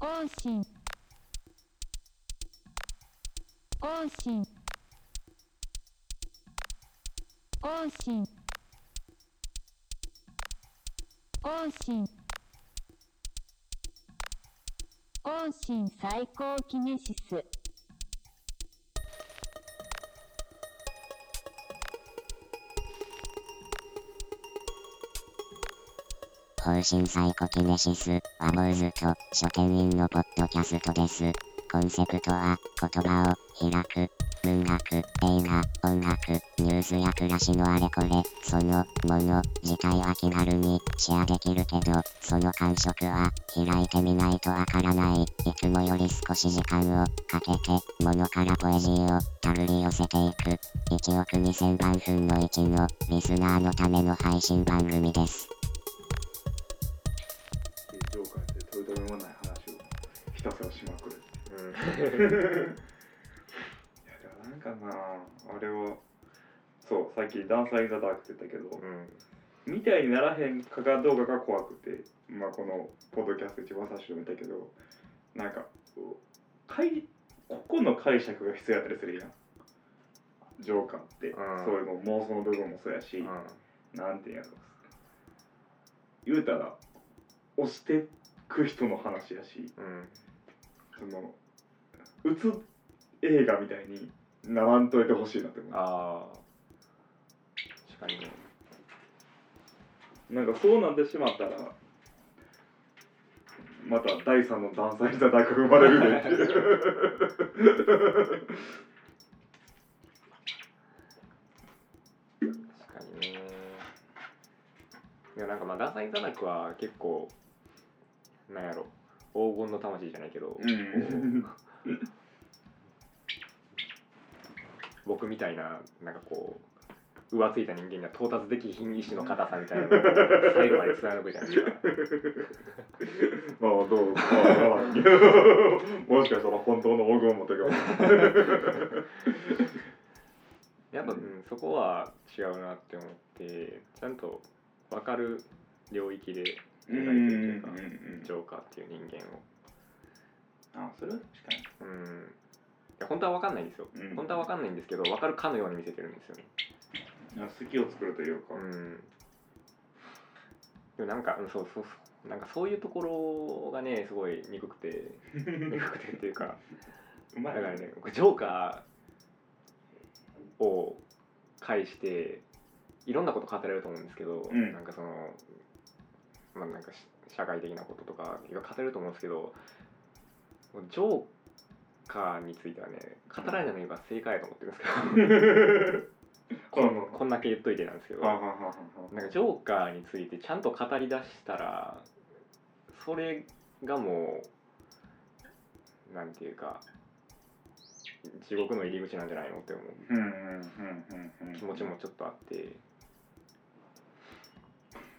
更新更新更新更新更新最高キネシス。方針サイコキネシスは坊主と書店員のポッドキャストです。コンセプトは言葉を開く。文学、映画、音楽、ニュースや暮らしのあれこれ、そのもの自体は気軽にシェアできるけど、その感触は開いてみないとわからない。いつもより少し時間をかけて、ものからポエジーをたぐり寄せていく。1億2000万分の1のリスナーのための配信番組です。でもなんかなあれはそうさっき「ダンサー・イン・ザ・ダーク」って言ったけど、うん。みたいにならへんかがどうかが怖くて、まあ、このポッドキャスト一番最初に見たけどなんかかいここの解釈が必要やったりするやん。ジョーカーって、うん。そういうの妄想の部分もそうやし、なんていうんやろ。言うたら押してく人の話やしうん。そのうつ映画みたいにならんといてほしいなって思う。ああ確かに。ねなんかそうなってしまったらまた第三のダンサーインザダークが生まれるで。っていう確かにね。いやなんかまあダンサーインザダックは結構なんやろ。黄金の魂じゃないけど、うん僕みたいななんかこう浮ついた人間には到達できひん意志の硬さみたいな 最後まで貫くじゃな。いですかまあどうかもしかしたら本当の黄金を持ってるかやっぱ、うん、そこは違うなって思ってちゃんと分かる領域でうん描いてるというかうんうんジョーカーっていう人間をあそれは確かに。うん。いや本当は分かんないんですよ、うん。本当は分かんないんですけど分かるかのように見せてるんですよね。あ好きを作るというか、うん。でもなんか、うん、そうそうそうなんかそういうところがねすごい憎くて 憎くてっていうかうまいだからね僕ジョーカーを介していろんなこと語れると思うんですけど、うん。なんかそのまあなんかし社会的なこととかいろいろ語れると思うんですけどジョーカーについてはね語らないのが正解だと思ってるんですけど。こんこんだけ言っといてなんですけど。なんかジョーカーについてちゃんと語り出したらそれがもうなんていうか地獄の入り口なんじゃないのって思う。気持ちもちょっとあって。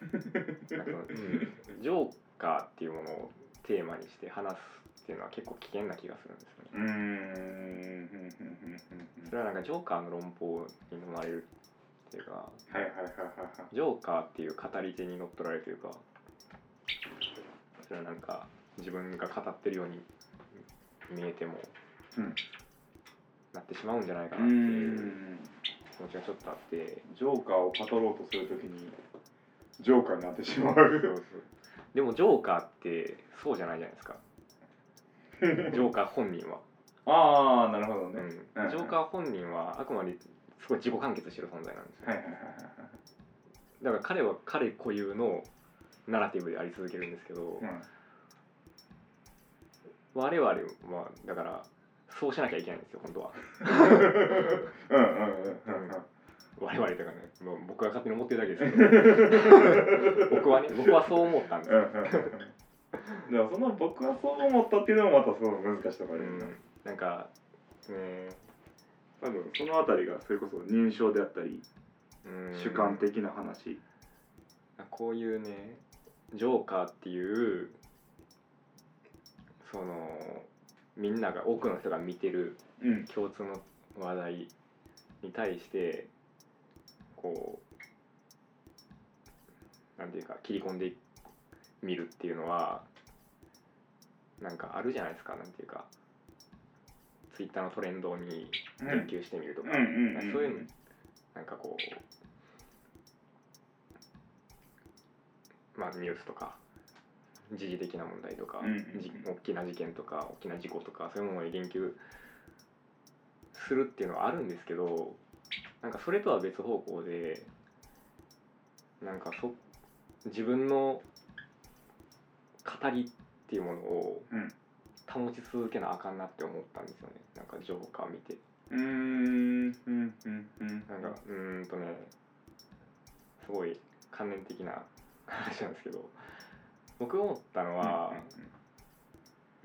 なんかうん、ジョーカーっていうものをテーマにして話すっていうのは結構危険な気がするんですよね。それはなんかジョーカーの論法に飲まれるっていうかはいはいはいはいはい。ジョーカーっていう語り手に乗っ取られるというかそれはなんか自分が語ってるように見えても、うん。なってしまうんじゃないかうなっていう気持ちがちょっとあって。ジョーカーを語ろうとするときにジョーカーになってしまう。でもジョーカーってそうじゃないじゃないですか ジョーカー本人は、ああなるほどうん、ね、ん。ョーカー本人はあくまですごい自己完結してる存在なんですよ、はいはいはいだから彼は彼固有のナラティブであり続けるんですけど、はいはい我々はだからそうしなきゃいけないんですよ本当は。うんうんうんうんうん。我々というかねもう僕が勝手に思ってるだけですけど。僕はね僕はそう思ったんですよ、うんうんうんでもその僕はそう思ったっていうのもまたすごい難しいところうん。なんかね多分そのあたりがそれこそ認証であったりうん。主観的な話。こういうねジョーカーっていうそのみんなが多くの人が見てるうん。共通の話題に対してこうなんていうか切り込んでみるっていうのはなんかあるじゃないですかなんていうか。ツイッターのトレンドにうん。言及してみるとか、うんそういうのなんかこうまあニュースとか時事的な問題とか、うん大きな事件とか大きな事故とかそういうものに言及するっていうのはあるんですけどなんかそれとは別方向でなんかそ自分の語りっていうものを保ち続けなあかんなって思ったんですよね。なんかジョーカー見て。うん。うん。うん。うん。なんかうんとねすごい関連的な話なんですけど僕思ったのは、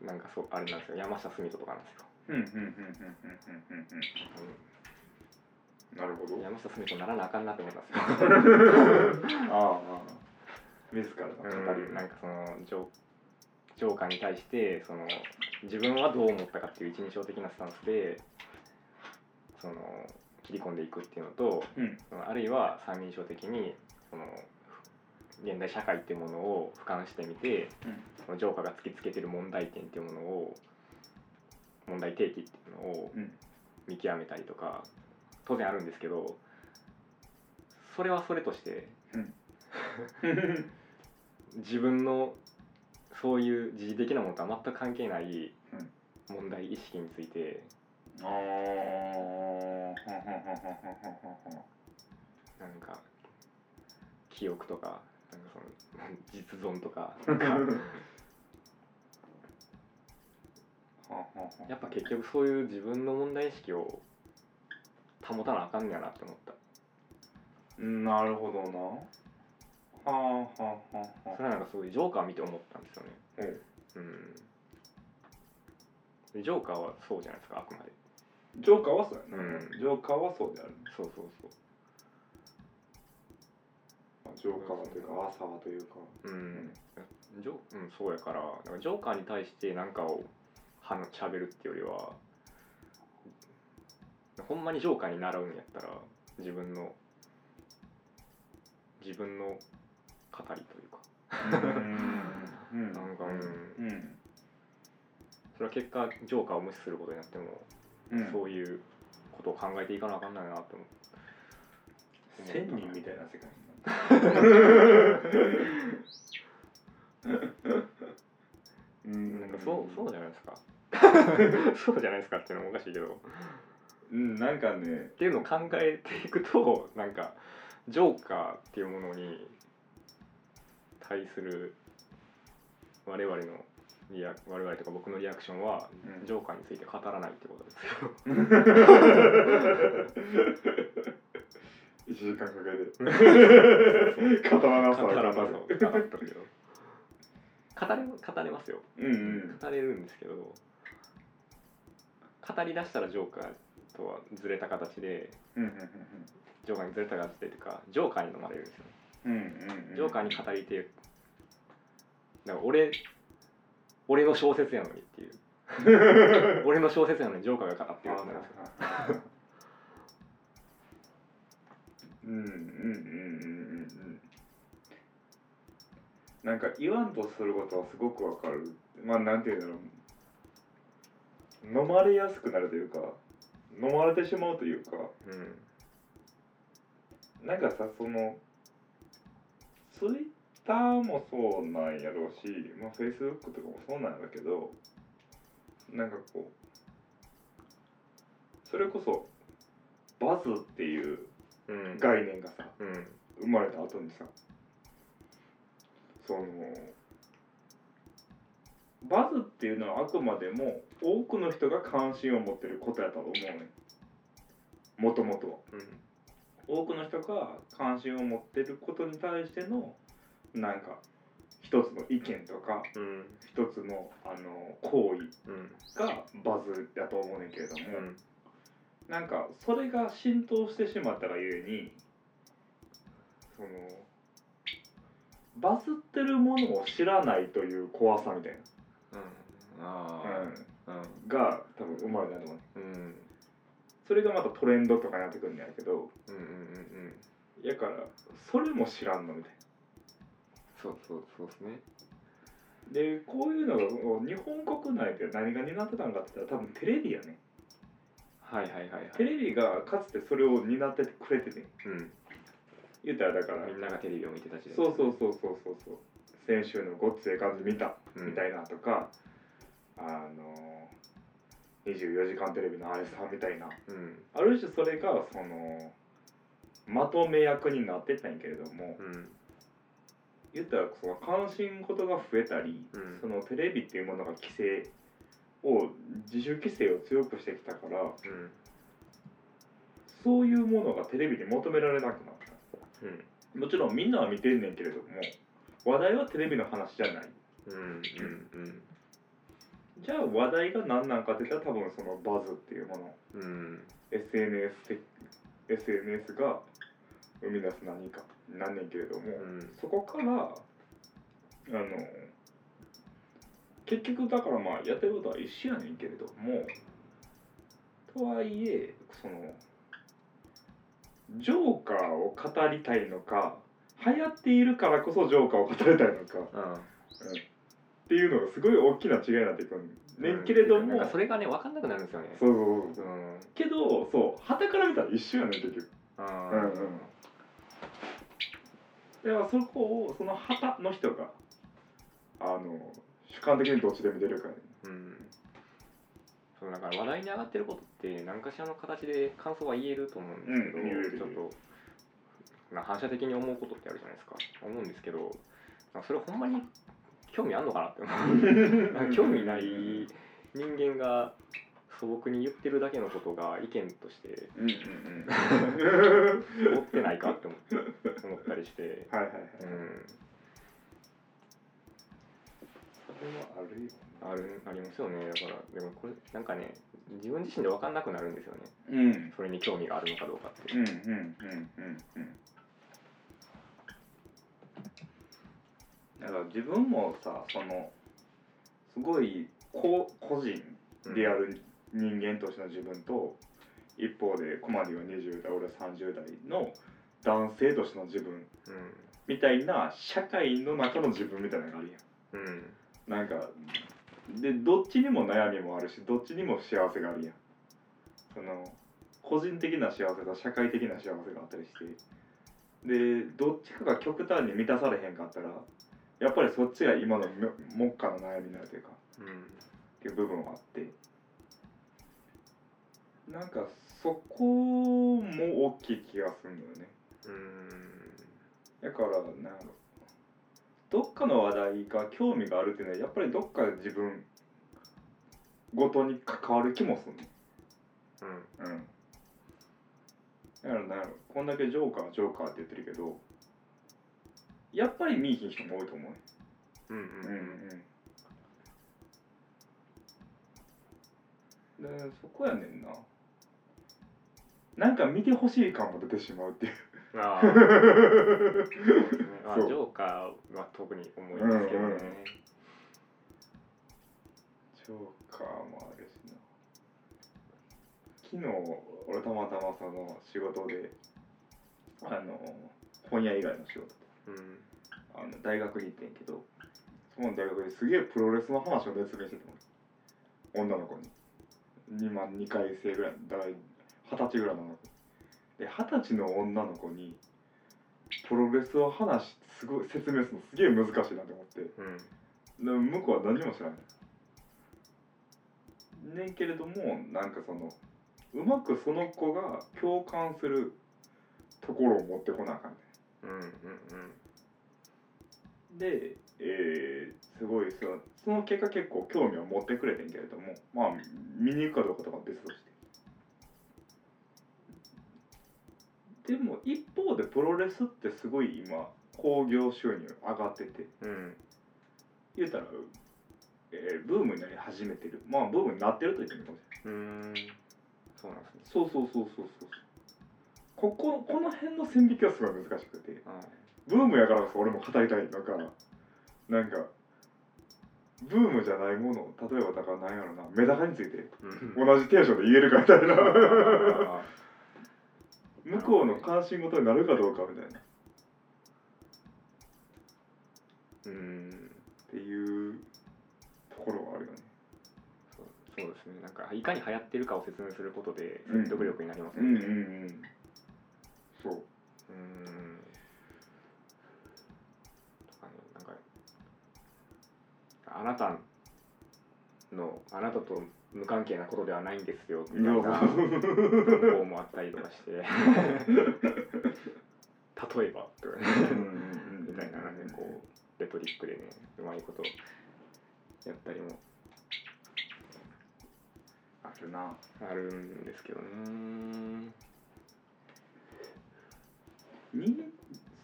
うん、なんかそうあれなんですよ。山下純人とかなんですよ。なるほど。山下純人ならなあかんなって思ったんですよ。ああ。自らの語りうん。なんかそのジョーカーに対してその自分はどう思ったかっていう一人称的なスタンスでその切り込んでいくっていうのとうん。あるいは三人称的にその現代社会っていうものを俯瞰してみて、うん。そのジョーカーが突きつけてる問題点っていうものを問題提起っていうのをうん。見極めたりとか当然あるんですけどそれはそれとして自分のそういう時事的なものとは全く関係ない問題意識について。ああなんか記憶とかなんかその実存とかなんか。やっぱ結局そういう自分の問題意識を保たなあかんねやなって思った。なるほどなはあはあはあはそれはなんかすごいジョーカー見て思ったんですよね。あうん。でジョーカーはそうじゃないですかあくまで。ジョーカーはそうやな、うん。ジョーカーはそうである。そうそうそう。ジョーカーはというか朝はというか。うん、ジョうん、そうやから。なんかジョーカーに対して何かを話しゃべるっていうよりはほんまにジョーカーに習うんやったら自分の自分の語りというか。うん。なんかうん。うん。それは結果ジョーカーを無視することになっても、うん。そういうことを考えていかなあかんないなって思う。千人みたいな世界にな なんかそうそうじゃないですか。そうじゃないですかっていうのもおかしいけど。うんなんかね。っていうのを考えていくとなんかジョーカーっていうものに対する我々のリア我々とか僕のリアクションは、うん。ジョーカーについて語らないってことですよ。1時間かけて。語らなさ語らなそう語ったけど。語れ語れますよ。うんうん。語れるんですけど語り出したらジョーカーとはずれた形でうんうんジョーカーにずれた形でというかジョーカーに飲まれるんですよ。うんうんうんジョーカーに語りてだから俺俺の小説やのにっていう。俺の小説やのにジョーカーが語ってるんですよ。うんうんうんうんうんうん。なんか言わんとすることはすごくわかる。まあなんていうんだろう。飲まれやすくなるというか飲まれてしまうというか。うん。なんかさそのツイッターもそうなんやろうし、まあ、フェイスブックとかもそうなんだけどなんかこうそれこそバズっていううん。概念がさうん。生まれた後にさそのバズっていうのはあくまでも多くの人が関心を持ってることやと思うねもともとは。うん多くの人が関心を持ってることに対してのなんか一つの意見とかうん一つのあの行為うんがバズだと思うねんけれども、うん。なんかそれが浸透してしまったがゆえにそのバズってるものを知らないという怖さみたいあな、あうん、が多分生まれたと思うねうん。うんそれがまたトレンドとかになってくるんやけどうんうんうんうん。やからそれも知らんのみたいそうそうそうですね。でこういうのがこう日本国内で何が担ってたんかって言ったら多分テレビやね。はいはいはいはい。テレビがかつてそれを担っててくれてて。うん。言ったらだからみんながテレビを見てた時代そうそうそうそうそうそう。先週のごっつええ感じ見た。うん。みたいなとか、あの24時間テレビのあれさんみたいな。うん。ある種それがそのまとめ役になってたんやけれどもうん。言ったらその関心事が増えたり、うん。そのテレビっていうものが規制を自主規制を強くしてきたからうん。そういうものがテレビに求められなくなった。うん。もちろんみんなは見てんねんけれども話題はテレビの話じゃない。うんうんうんじゃあ話題が何なんかって言ったら多分そのバズっていうもの。うん。SNS, 的 SNS が生み出す何かなんねんけれども、うん。そこからあの結局だからまあやってることは一緒やねんけれどもとはいえそのジョーカーを語りたいのか流行っているからこそジョーカーを語りたいのか、うんっていうのがすごい大きな違いになってくる。ねんけれども、それがね分かんなくなるんですよね。そうそうそう。そううんけどそう。旗から見たら一緒やねん結局。あうんうん。だからそこをその旗の人があの主観的にどっちで見てるかねうん。そうだから話題に上がってることって何かしらの形で感想は言えると思うんですけど、うんちょっと、まあ、反射的に思うことってあるじゃないですか。思うんですけどまあそれほんまに興味あんのかなって思う。興味ない人間が素朴に言ってるだけのことが意見としてうんうんうん。持ってないかって思思ったりして、はいはいはい、うん、それはあるよあるありますよね。だからでもこれなんかね自分自身で分かんなくなるんですよね。うん。それに興味があるのかどうかって。うんうんうんうんうんだから自分もさそのすごい個個人である人間としての自分と、一方でコマディは20代俺は30代の男性としての自分うみたいな社会の中の自分みたいなのがあるやんんうん。なんかでどっちにも悩みもあるしどっちにも幸せがあるやん。その個人的な幸せと社会的な幸せがあったりしてでどっちかが極端に満たされへんかったらやっぱりそっちが今のめ目下の悩みになるというかうん。っていう部分はあってなんかそこも大きい気がするのよね。だからなんどっかの話題が興味があるっていうのはやっぱりどっかで自分ごとに関わる気もするうん。のうん。だからなんやろこんだけジョーカージョーカーって言ってるけどやっぱり見いひん人も多いと思う。ねうんうん。うんうんでそこやねんな。なんか見てほしい感も出てしまうっていう。あ あそう。ジョーカーは特に思いますけどね、うんうんジョーカーもあるしな。昨日俺たまたまその仕事であの本屋以外の仕事。でうんあの大学に行ってんけどその大学ですげえプロレスの話を熱弁してたの。女の子に。2万2回生ぐらいだから二十歳ぐらいの女の子で二十歳の女の子にプロレスを話すごい説明するのすげえ難しいなと思って。うん。で向こうは何も知らない。ねんけれどもなんかそのうまくその子が共感するところを持ってこなあかんねうんうんん。で、えーすごいそのその結果結構興味を持ってくれてんけれどもまあ見に行くかどうかとかは別として。でも一方でプロレスってすごい今興行収入上がってて。うんうん言うたら、えーブームになり始めてる。まあブームになってると言ってもいいかもしれない。うーん。そうなんですね。そうそうそうそうそうこここの辺の線引きはすごい難しくて。はいブームやからこそ俺も語りたい。のかなんかブームじゃないもの例えばだから何やろな。メダカについてうん。同じテンションで言えるかみたいな。あ 向こうの関心事になるかどうかみたいな。うん。ていうころはあるよね。そうそうですね。なんかいかに流行ってるかを説明することで説得力になりますよね。うんうんうん。そうあなたのあなたと無関係なことではないんですよみたいな投稿もあったりとかして。例えばとかね。みたいなこうレトリックでねうまいことやったりも。あるな。あるんですけどね。認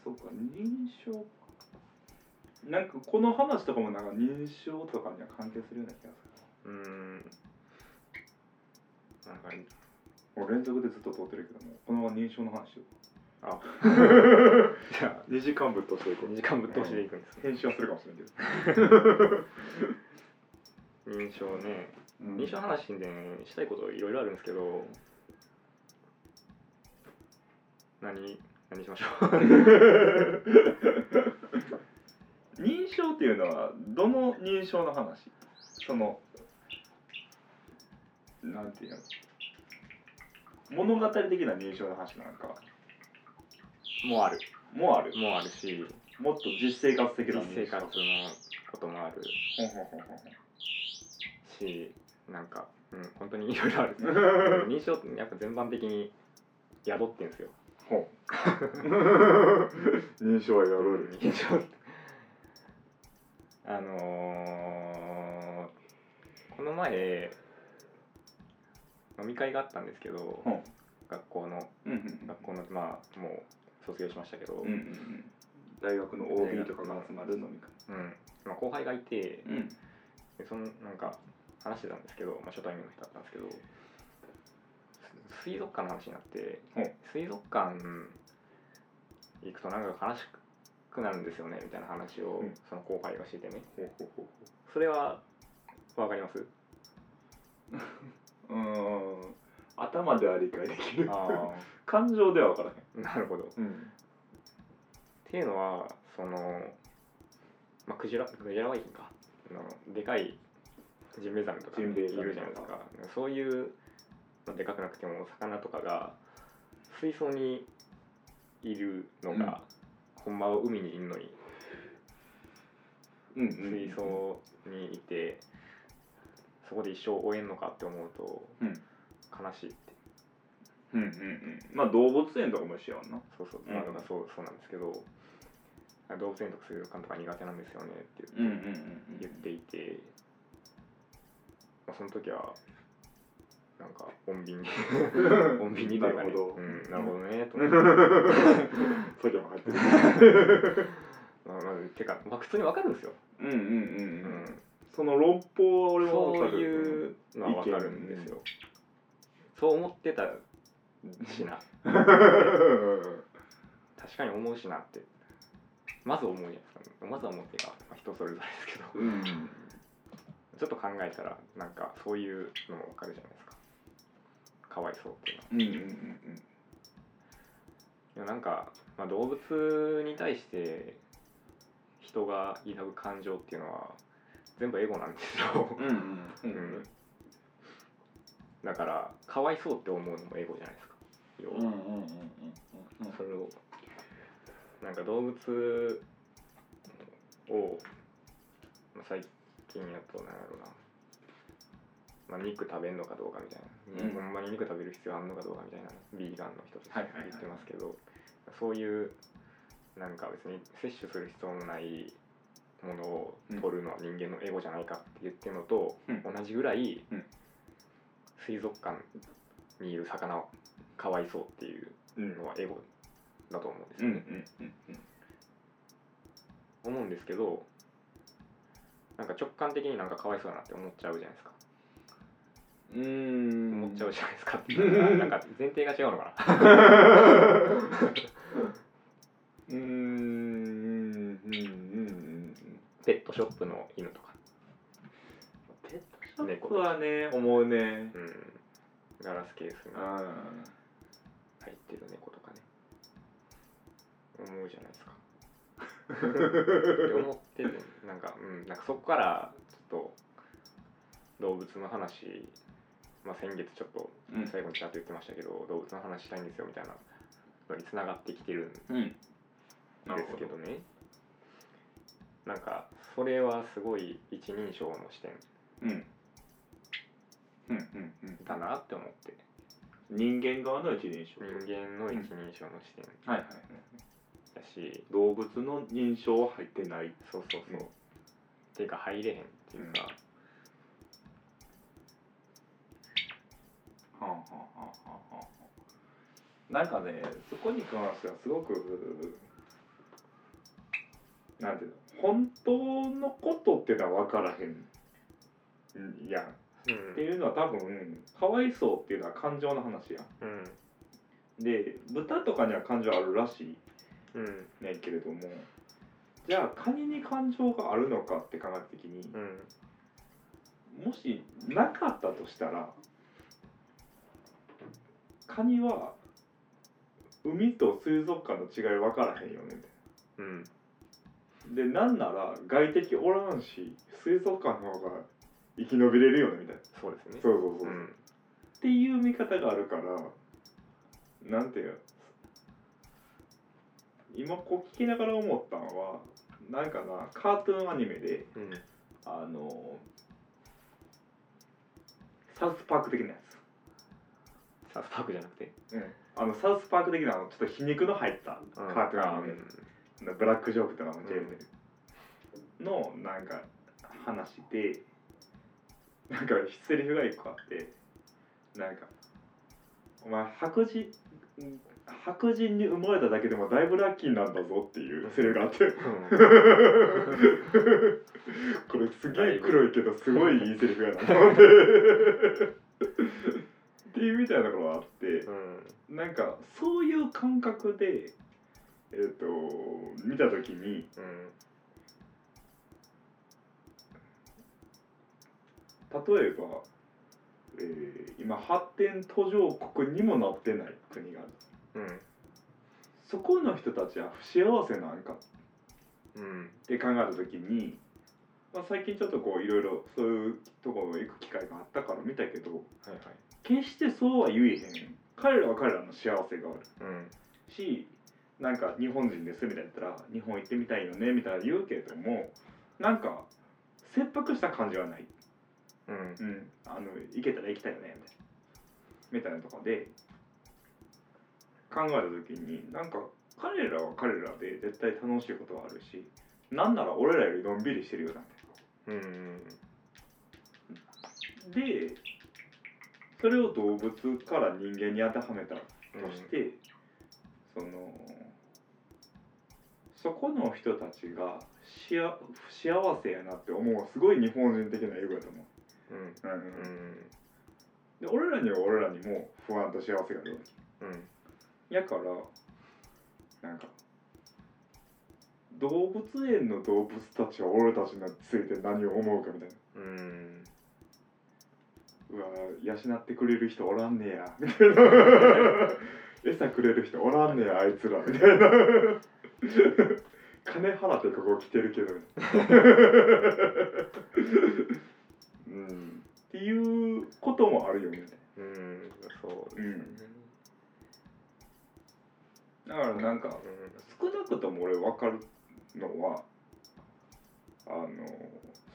そうか認証なんかこの話とかもなんか認証とかには関係するような気がする。うーん。なんかもう連続でずっと通ってるけどもこのまま認証の話しよあうじゃあ2時間ぶっ通していこ2時間ぶっ通しでいくんですね編集はするかもしれんけど、認証ねうん。認証の話で、ね、したいこといろいろあるんですけど。何何しましょう認証っていうのはどの認証の話？そのなんていうの？物語的な認証の話なんか？もうある。もある？もうあるし。もっと実生活的な実生活のこともある。ほんほんほんほんしなんか、うん、本当にいろいろある。認証ってやっぱ全般的に宿ってんですよほう認証はやろう認証あのーこの前飲み会があったんですけど、ほう学校の。うんうん学校のまあもう卒業しましたけど、うんうんうん。大学の OB とかが集まる飲み会。うん。まあ、後輩がいて、うん。でそのなんか話してたんですけど、まあ、初対面の人だったんですけどす水族館の話になって、ほう。水族館行くとなんか悲しくなるんですよねみたいな話をうん。その後輩がしててね。それはわかります？ほ うん。頭では理解できる。あ 感情では分からへん。あなるほど。っうん。ていうのはそのまあクジラクジラはいいんか。あのでかいジンベエザメとかいジンベエザメるじゃないですか。そういう、まあ、でかくなくても魚とかが水槽にいるのが、ほんまは海にいるのに。うん水槽にいて、そこで一生終えんのかって思うと、うん。悲しいって。うんうんうん。まあ動物園とかも一緒やんな。そうそう、うん。まあそうそうなんですけどあ動物園とか水族館とか苦手なんですよねって言っていて、まあ、その時はなんか穏便に。穏便にというかね。なるほど。うん、なるほどねと思って。それも入ってる。まあまあてか、まあ、普通にわかるんですよ、うんうんうん。ううん。ん、その論法は俺もそう分かるいうのはわかるんですよ、そう思ってたしな。確かに思うしなって。まず思うじゃないですかまずは思ってか、まあ、人それぞれですけど。うん。ちょっと考えたらなんかそういうのもわかるじゃないですかかわいそうっていうの。はうんうんうん。いやなんか、まあ、動物に対して人が抱く感情っていうのは全部エゴなんですよ、うんうんうん。うん。だからかわいそうって思うのもエゴじゃないですか。要は、うんうんうんうんそれを。なんか動物を、まあ、最近やとなんやろな、まあ、肉食べんのかどうかみたいな、うん。ほんまに肉食べる必要あんのかどうかみたいな。ビーガンの人たちはいはいはい。言ってますけど、そういうなんか別に摂取する必要のないものを取るのは人間のエゴじゃないかって言ってるのと、うん。同じぐらい、うん。水族館にいる魚はかわいそうっていううんのはエゴだと思うんですうんよね、思うんですけどなんか直感的になんかかわいそうだなって思っちゃうじゃないですか、思っちゃうじゃないですか。っていうなんか前提が違うのかな。うーん。うんうんうんペットショップの犬とか、ペットショップはね思うね。うん、ガラスケースにあ入ってる猫とかね。思うじゃないですか。って思ってるなんか、うん、なんかそこからちょっと動物の話、まあ、先月ちょっとうん。最後にちゃんと言ってましたけど、動物の話したいんですよみたいなのにつながってきてるんですけどね。なんかそれはすごい一人称の視点うん。うんうんうん。だなって思って。人間側の一人称。人間の一人称の視点はいはいだし、動物の認証は入ってない。そうそうそう、うん。っていうか入れへんっていうか、はあはあはあはあはあなんかねそこに関してはすごくなんていうの本当のことっていうのは分からへんんやん。うんっていうのは多分かわいそうっていうのは感情の話やうん。んで豚とかには感情あるらしい。うん。ねんけれども。じゃあカニに感情があるのかって考えた時にうん。もしなかったとしたらカニは海と水族館の違い分からへんよね。みたいうん。なでなんなら外敵おらんし水族館の方が生き延びれるよねみたいな。そうですね。そうそうそう、っうん。ていう見方があるからなんていうの今こう聞きながら思ったのはなんかなカートゥーンアニメでうん。あのサウスパーク的なやつサウスパークじゃなくて。あのサウスパーク的なあのちょっと皮肉の入ったカートゥーンアニメ、ブラックジョークとかもジェームのなんか話でなんかセリフが一個あってなんか「お前白人白人に生まれただけでもだいぶラッキーなんだぞ」っていうセリフがあって。うん。これすげえ黒いけどすごいいいセリフやなと思ってっていうみたいなところがあってうん。なんかそういう感覚でえっ、と見た時にうん例えば、えー今発展途上国にもなってない国がある。うんそこの人たちは不幸せなんか。うんって考えた時に、まあ、最近ちょっとこういろいろそういうところ行く機会があったから見たけどはいはい決してそうは言えへん。彼らは彼らの幸せがある。うん。しなんか日本人ですみたいな言ったら日本行ってみたいよねみたいな言うけれどもなんか切迫した感じはない、うん。うん、あの行けたら行きたいよねみたいなみたいなとこで考えた時になんか彼らは彼らで絶対楽しいことはあるしなんなら俺らよりのんびりしてるよなんてうん。でそれを動物から人間に当てはめたとして、そのそこの人たちがしあ不幸せやなって思うすごい日本人的な英語やと思う。んう、うん。うん。うん。で俺らには俺らにも不安と幸せがあるわうん。けやからなんか動物園の動物たちは俺たちについて何を思うかみたいな。うんうわ養ってくれる人おらんねや。みたいな餌くれる人おらんねやあいつら。みたいな。金払ってここ来てるけど。うん。っていうこともあるよね。うんそうですね。だからなんか少なくとも俺分かるのはあの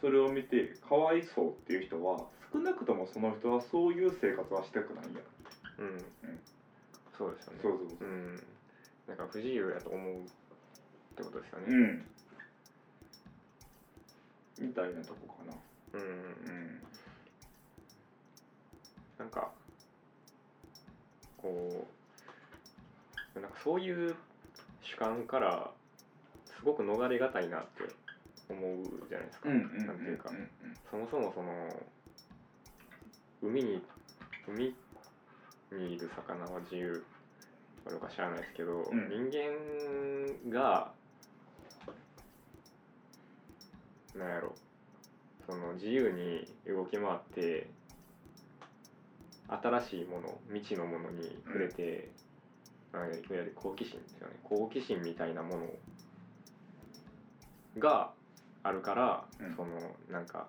それを見てかわいそうっていう人は少なくともその人はそういう生活はしたくないや。んうん。うん。そうですよね。そうそうそう。うん。なんか不自由やと思うってことですよね。うん。みたいなとこかな。うん。うん。なんかこうなんかそういう主観からすごく逃れがたいなって思うじゃないですか、うんうんなんていうか、うんそもそもその海に海にいる魚は自由なのか知らないですけど、ん。人間がなんやろその自由に動き回って新しいもの未知のものに触れて、まあいわゆる好奇心ですよね。好奇心みたいなものがあるから、うん。そのなんか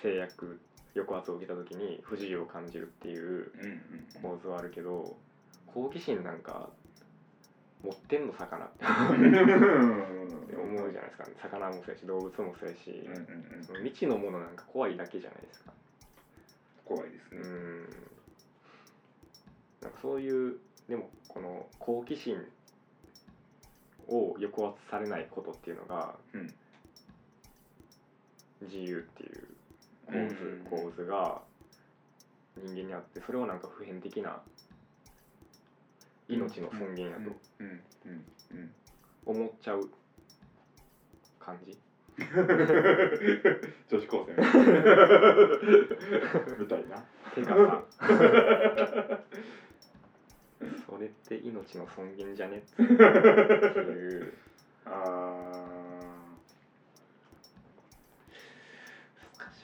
制約抑圧を受けた時に不自由を感じるっていううん構図はあるけど好奇心なんか持ってんの魚ってうん思うじゃないですか、魚もそうやし動物もそうやし、その未知のものなんか怖いだけじゃないですか。怖いですね。うん。なんかそういうでもこの好奇心を抑圧されないことっていうのが、うん。自由っていう構うん図,、構図が人間にあってそれをなんか普遍的な命の尊厳やと思っちゃう感じ、女子高生みたいな。てかさそれって命の尊厳じゃね？っていう。あー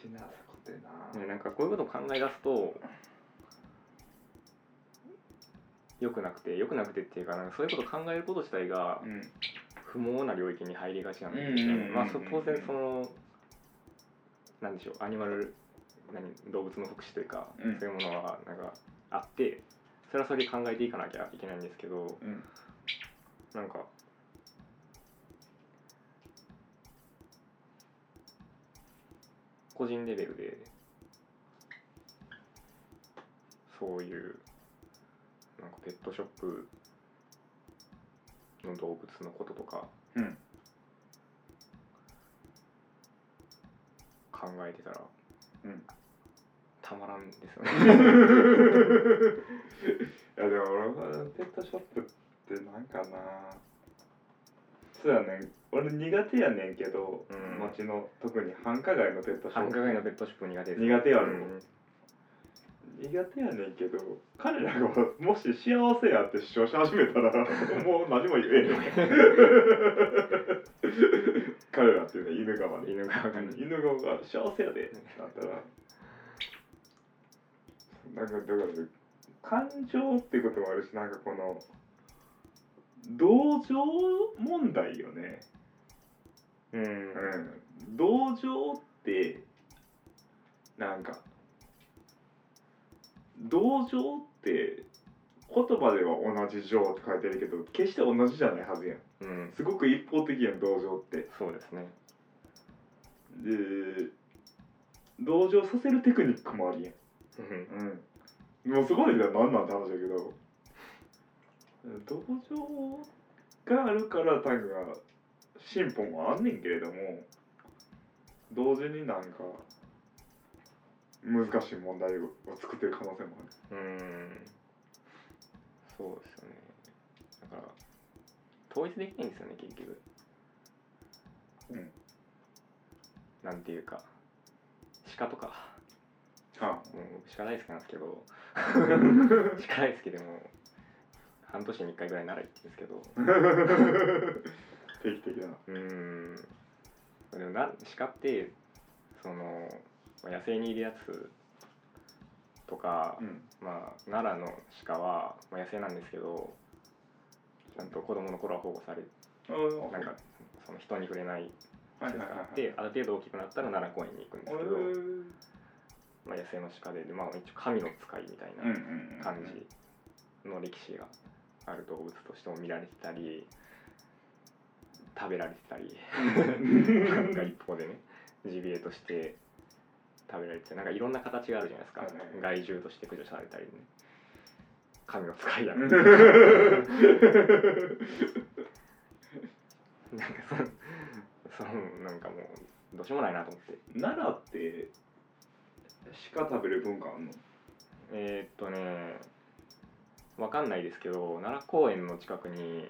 しいなそこってな。ねなんかこういうことを考え出すと良くなくて良くなくてっていうかなんかそういうことを考えること自体がうん。不毛な領域に入りがちなんですうんうんうんうんね。まあそ当然そのなんでしょうアニマル何動物の福祉というか、うん。そういうものはなんかあってそれはそれで考えていかなきゃいけないんですけどうん。なんか個人レベルで。そういうなんかペットショップの動物のこととか。うん。考えてたら。うん。たまらんですよいね。やでも俺はペットショップってなんかなそうやね。ん俺苦手やねんけど、うん。街の特に繁華街のペットショップ。繁華街のペットショップ苦手です。苦手やろ。うん。苦手やねんけど彼らがもし幸せやって主張し始めたら もう何も言えへん。彼らっていうのは犬側ね犬側がね犬側が幸せやで。なったら。なんかだから感情っていうこともあるしなんかこの同情問題よね。うん。うん。同情ってなんか同情って言葉では同じ情って書いてるけど決して同じじゃないはずやん。うん。すごく一方的やん同情って。そうですね。で同情させるテクニックもあるやん。うん。うん。もうすごいじゃん何なんて話だけど同情があるからタグが進歩もあんねんけれども同時になんか難しい問題を作ってる可能性もある。うん。そうですよね。だから統一できないんですよね結局。うん。なんていうか。鹿とか。あもう僕鹿大好きなんですけど。鹿大好きでも半年に1回ぐらいならいいんですけど。定期的な。うーん。でもな鹿ってそのまあ野生にいるやつとか、うん。まあ奈良の鹿は、まあ、野生なんですけどちゃんと子供の頃は保護されなんかその人に触れないはい施設はいはい。はいがあってある程度大きくなったら奈良公園に行くんですけど、うんまあ、野生の鹿でで、まあ、一応神の使いみたいな感じの歴史がある動物としても見られてたり食べられてたりなんか一方でねジビエとして食べられてなんかいろんな形があるじゃないですか、はいはいはい。害獣として駆除されたりね。神の使いやうん。ね なんかそのそのなんかもうどうしようもないなと思って。奈良って鹿食べる文化あんの？えー、っとねわかんないですけど奈良公園の近くに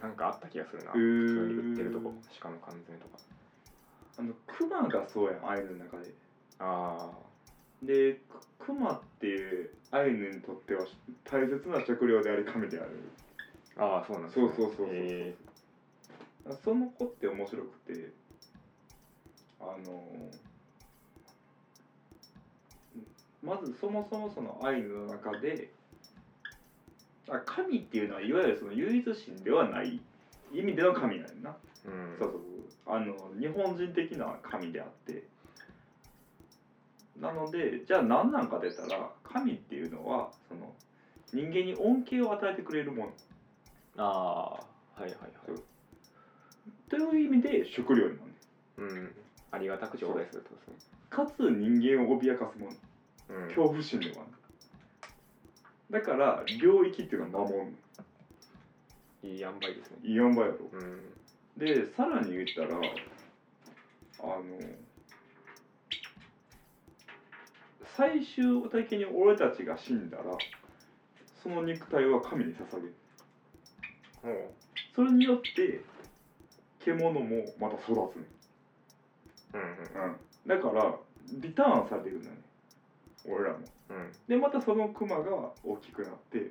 なんかあった気がするな。普通に売ってるとこ。鹿の缶詰とか。あの熊がそうやんアイヌの中で。あでく熊ってアイヌにとっては大切な食料であり神である。あああそうなんですそうそうそうそうへその子って面白くてあのまずそもそもそのアイヌの中であ神っていうのはいわゆるその唯一神ではない意味での神なんやな、ーうん。そうそうそう。あの日本人的な神であって。なのでじゃあ何なんか出たら神っていうのはその人間に恩恵を与えてくれるもの。ああはいはいはい。という意味で食料になる。うん。ありがたく頂戴するとですね。かつ人間を脅かすもの。うん。恐怖心でもあるだから領域っていうのは守んいい塩梅ですね。いい塩梅やろ。うん。でさらに言ったらあの最終的に俺たちが死んだらその肉体は神に捧げる。もう。それによって獣もまた育つね、うんうん、だからリターンされてるんだよね。俺らもうん。うんでまたそのクマが大きくなって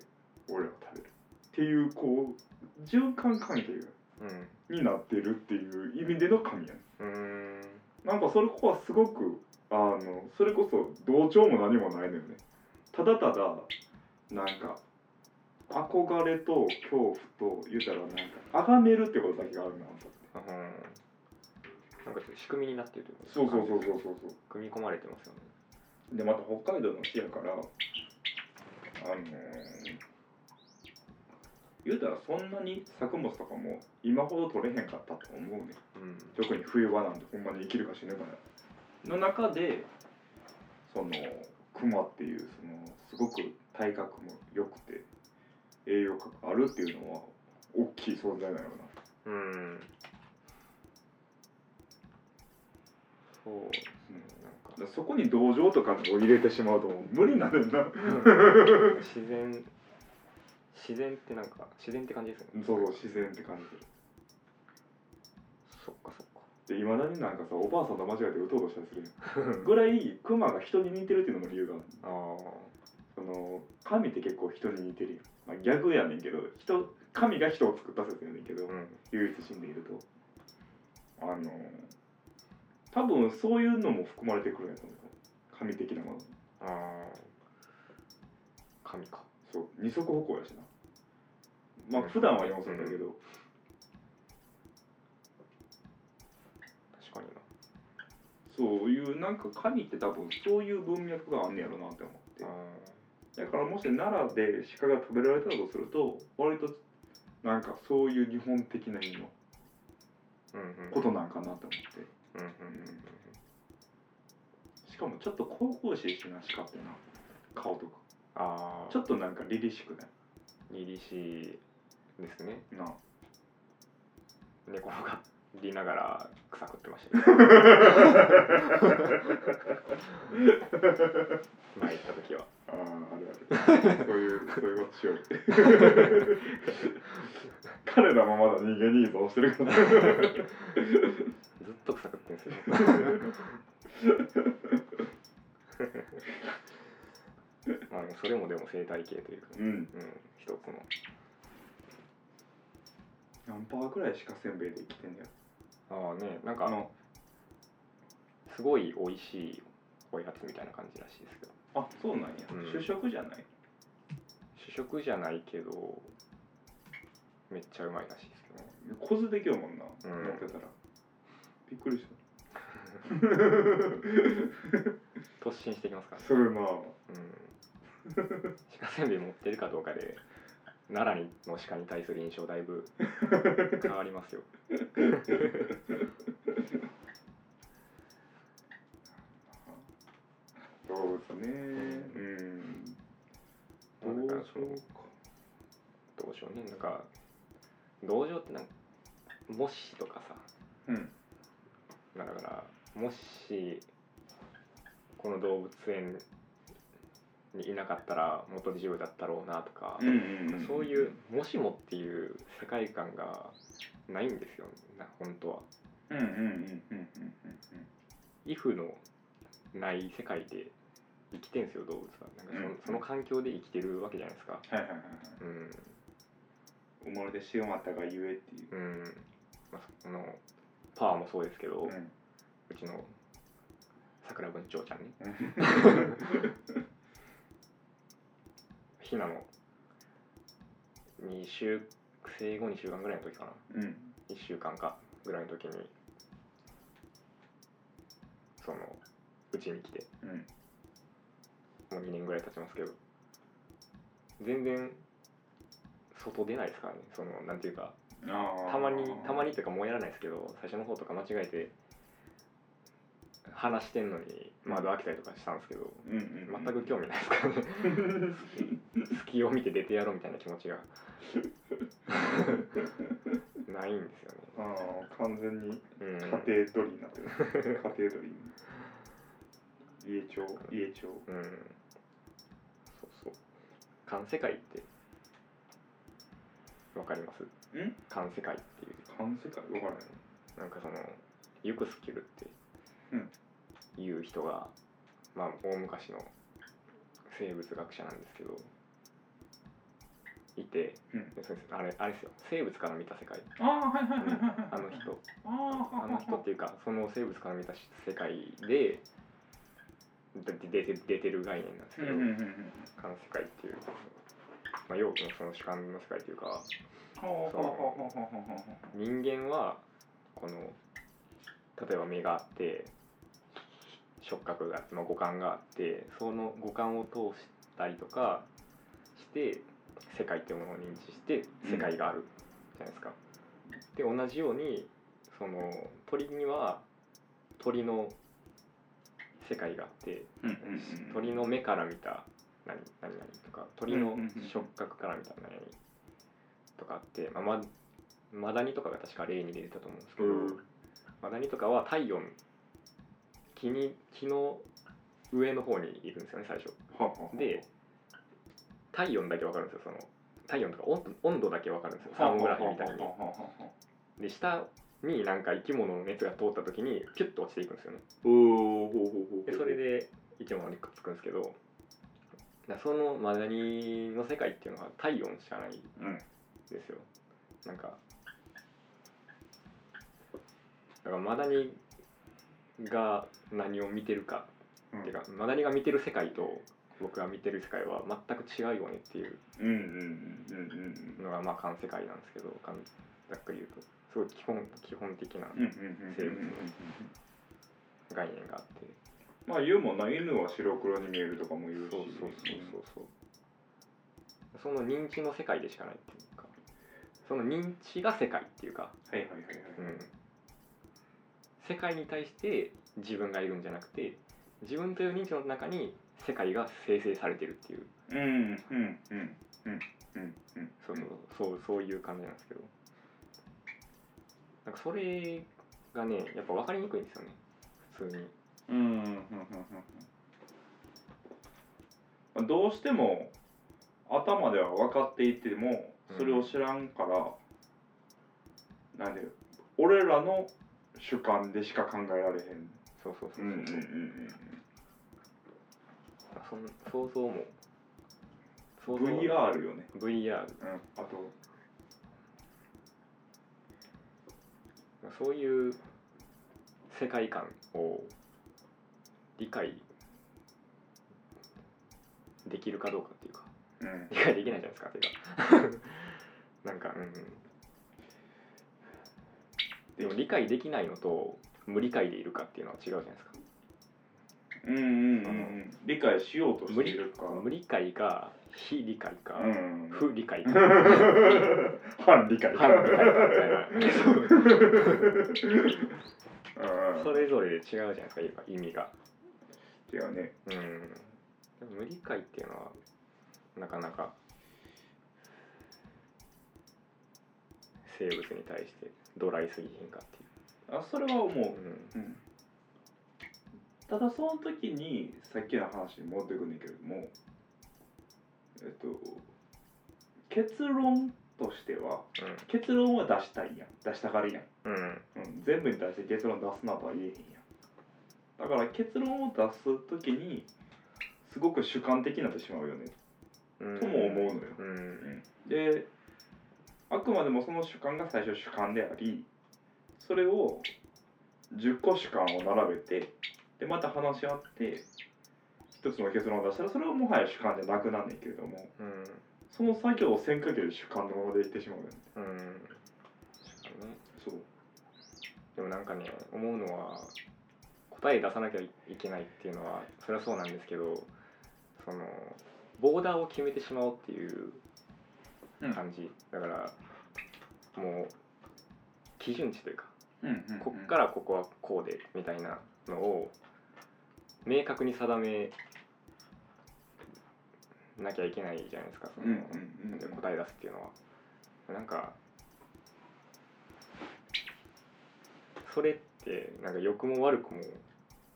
俺らが食べるっていうこう循環関係うんになってるっていう意味での神やねん。なんかそれここはすごくあのそれこそ同調も何もないのよね。ただただなんか憧れと恐怖と言うたらなんか崇めるってことだけがあるなと思って。うん。なんか仕組みになってるというかそうそうそうそうそうそう。組み込まれてますよねでまた北海道の木やからあのー言うたらそんなに作物とかも今ほど取れへんかったと思うねうん。特に冬場なんてほんまに生きるか死ぬかの中でそのクマっていうそのすごく体格も良くて栄養価があるっていうのは大きい存在なのようん。そうそこに同情とかを入れてしまうと無理なのよな。か自然自然ってなんか自然って感じですよね。そうそう自然って感じ。そっかそっか。でいまだになんかさおばあさんと間違えてうとうとしたりするやん。ぐらいクマが人に似てるっていうのも理由がある。あその神って結構人に似てるよ、まあ、逆やねんけど人神が人を作った説やねんけど、あうん。唯一死んでいると。あの多分そういうのも含まれてくるんやと思う。神的なもの。ああ神か。そう。二足歩行やしな。まあうん。普段は四足だけど、確かにな。そういうなんか神って多分そういう文脈があんねやろなって思って。あだからもし奈良で鹿が食べられたとすると割となんかそういう日本的な意味のことなんかなと思ってうんうんしかもちょっと神々しいしな鹿ってな顔とか。ああちょっとなんか凛々しくない？凛々しいですね。な寝転がりながら草食ってました 前行った時は。あああるあるそういうそういうことしよう。彼らもまだ人間に依存してるからずっと草食ってんですよ。まあそれもでも生態系というか、うん。うん、一つの。何パーぐらい鹿せんべいで生きてんねや？ああねなんかあのすごい美味しいおやつみたいな感じらしいですけど。あそうなんや、うん。主食じゃない？主食じゃないけどめっちゃうまいらしいですけどね。小津できようもんな、うん。持ってたらびっくりした。突進してきますからね。それなうん。鹿せんべい持ってるかどうかで奈良にの鹿に対する印象だいぶ変わりますよ。動物ね。うん。なんかそのどうどうしようね。なんか同情ってなんかもしとかさうんだからもしこの動物園にいなかったらもっと自由だったろうなとか、そういう「もしも」っていう世界観がないんですよな本当は。うんうんうんうんうんイフのない世界で生きてんすよ動物は。なんかその,、うんその環境で生きてるわけじゃないですか。生まれてしまったがゆえっていう。うん。まあ、そのパワーもそうですけど、ううんちの桜文鳥ちゃんねひなの2週生後2週間ぐらいの時かな。うん。1週間かぐらいの時にそのうちに来て。うん。もう2年ぐらい経ちますけど。全然外出ないですからね。そのなんていうかたまにたまにっていうかもうやらないですけど最初の方とか間違えて話してんのに窓開けたりとかしたんですけどうんうんうん、全く興味ないですから。ね 隙を見て出てやろうみたいな気持ちが。ないんですよね。ああ完全にうん。家庭取りになってる。家庭取り家長？家長。うん。そうそう。環世界ってわかります？ん？環世界？っていう環世界分からないなんかそのユクスキュルってうん。いう人が、まあ大昔の生物学者なんですけどいて、うん。でそれあれあれですよ。生物から見た世界。ああはいはいはいはいはいあの人。あああの人っていうかその生物から見た世界でで出て出てる概念なんですけど、うんうんうんうん環世界っていう、まあ、陽気のその主観の世界というかほうほうほうほうほうほうほう人間はこの例えば目があって触覚があって、まあ、五感があってその五感を通したりとかして世界っていうものを認知して世界があるじゃないですか。で同じようにその鳥には鳥の世界があってうんうんうん鳥の目から見た何何々とか鳥の触覚から見た何々とかあって、まあ、まマダニとかが確か例に出てたと思うんですけど、うん。マダニとかは体温木に木の上の方にいるんですよね最初。はははで体温だけ分かるんですよその体温とか温度温度だけ分かるんですよサーモグラフィーみたいに。で下になんか生き物の熱が通った時にピュッと落ちていくんですよね。でそれで生き物にくっつくんですけどだそのマダニの世界っていうのは体温しかないんうん。ですよ。なんかだからマダニが何を見てるか、うんっていうかマダニが見てる世界と僕が見てる世界は全く違うよねっていううんうんうんうんうんのがまあ環世界なんですけどかんざっくり言うと。すごい基本基本的なうんうんうんうんうん概念があって、まあ言うもんな。犬は白黒に見えるとかも言うし。そうそうそうそうそう。その認知の世界でしかないっていうか。その認知が世界っていうか、はいはいはいはい。うん、世界に対して自分がいるんじゃなくて自分という認知の中に世界が生成されてるっていう。うんうんうんうんうんうんそうそうそうそういう感じなんですけど。なんかそれがねやっぱ分かりにくいんですよね。普通にうんうんうんうんうん。どうしても頭では分かっていてもそれを知らんから、なんで俺らの主観でしか考えられへん。そうそうそう。そう、うん。うんうんそん。想像も想うん像 VR よね。VR うん。あと。そういう世界観を理解できるかどうかっていうか。うん。理解できないじゃないですかっていうかなんかうん。でも理解できないのと無理解でいるかっていうのは違うじゃないですか。うんうんうんうん。理解しようとしているか。無理解か非理解か、うん。不理解か。反理解。反理解かみたいな。うん。それぞれで違うじゃないですか意味が違うね。うん。でも無理解っていうのはなかなか生物に対してドライすぎへんかっていあそれは思う。う、うん。うん。ただその時にさっきの話に戻ってくるんだけれどもえっと結論としては結論は出したいやん。出したがるやん、うん。うん。うん、全部に対して結論出すなとは言えへんやんだから結論を出す時にすごく主観的になってしまうよね。うん。とも思うのよ。うん。であくまでもその主観が最初主観でありそれを10個主観を並べてでまた話し合って一つの結論を出したらそれはもはや主観じゃなくなんねんけれどもうん。その作業をせんかけで主観のままでいってしまうよね。うん。ね。そう。でもなんかね思うのは答え出さなきゃいけないっていうのはそれはそうなんですけどそのボーダーを決めてしまおうっていううん。感じ、だからもう基準値というかうんうんうん。こっからここはこうでみたいなのを明確に定めなきゃいけないじゃないですかその、うんうんうん。答え出すっていうのは。なんかそれってなんか良くも悪くも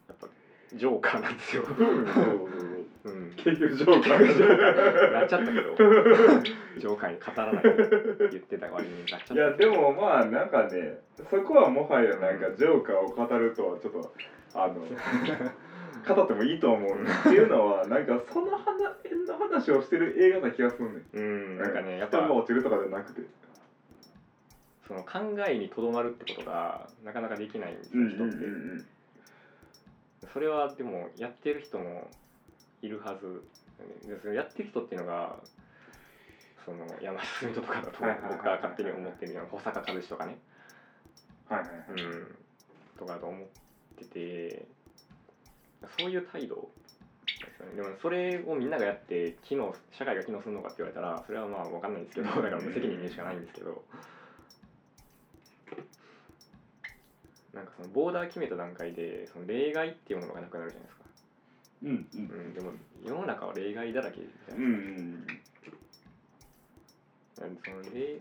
やっぱジョーカーなんですよ、うん結局ジョーカー。ジョーカー。なっちゃったけど。ジョーカーに語らない言ってた割になっちゃった。いやでもまあなんかねそこはもはやなんかジョーカーを語るとはちょっとあの 語ってもいいと思うっていうのはなんかその話変な話をしてる映画な気がするねうんなんかねやっ人がぱ落ちるとかじゃなくて。その考えにとどまるってことがなかなかできないんですよ人って、それはでもやってる人もいるはずでそのやってる人っていうのがその山下純人とかだと僕が勝手に思ってるような保坂和志とかね、はいはいはい。うん、とかだと思っててそういう態度ですよね。でもそれをみんながやって機能社会が機能するのかって言われたらそれはまあ分かんないんですけどだから無責任にしかないんですけどなんかそのボーダー決めた段階でその例外っていうものがなくなるじゃないですか、うんうん。うん、でも世の中は例外だらけじゃうな。いんですか、なんでその例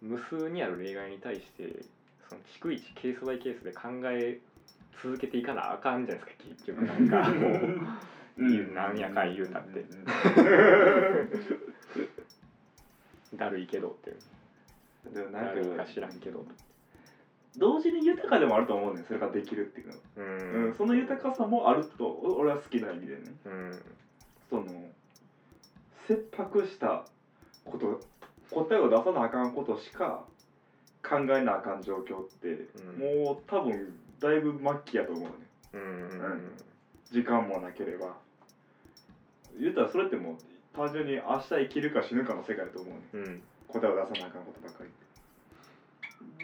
無数にある例外に対してその逐一ケースバイケースで考え続けていかなあかんじゃないですか結局なんか。も う。うん。なんやかん言うたって。だるいけどってでもなんかか知らんけど同時に豊かでもあると思うねん。それができるっていうのは。ううんん、その豊かさもあるとお俺は好きな意味でね。うん。その切迫したこと答えを出さなあかんことしか考えなあかん状況って、うん。もう多分だいぶ末期やと思うねうん。うん。時間もなければ。言ったらそれってもう単純に明日生きるか死ぬかの世界だと思うねうん。答えを出さなあかんことばかり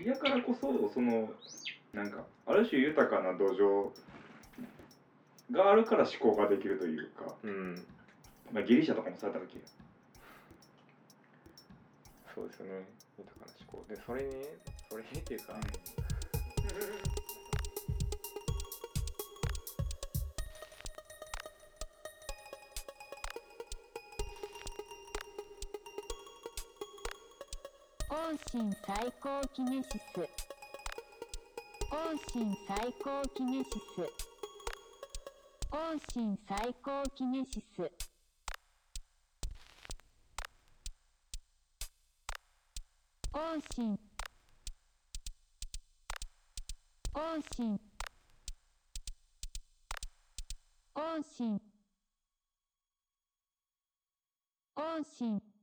やからこそそのなんかある種豊かな土壌があるから思考ができるというか、うん。まあ、ギリシャとかもされた時そうですよね。豊かな思考。でそれねそれっていうか、王神最高キネシス王神最高キネシス王神最高キネシス王神王神王神王神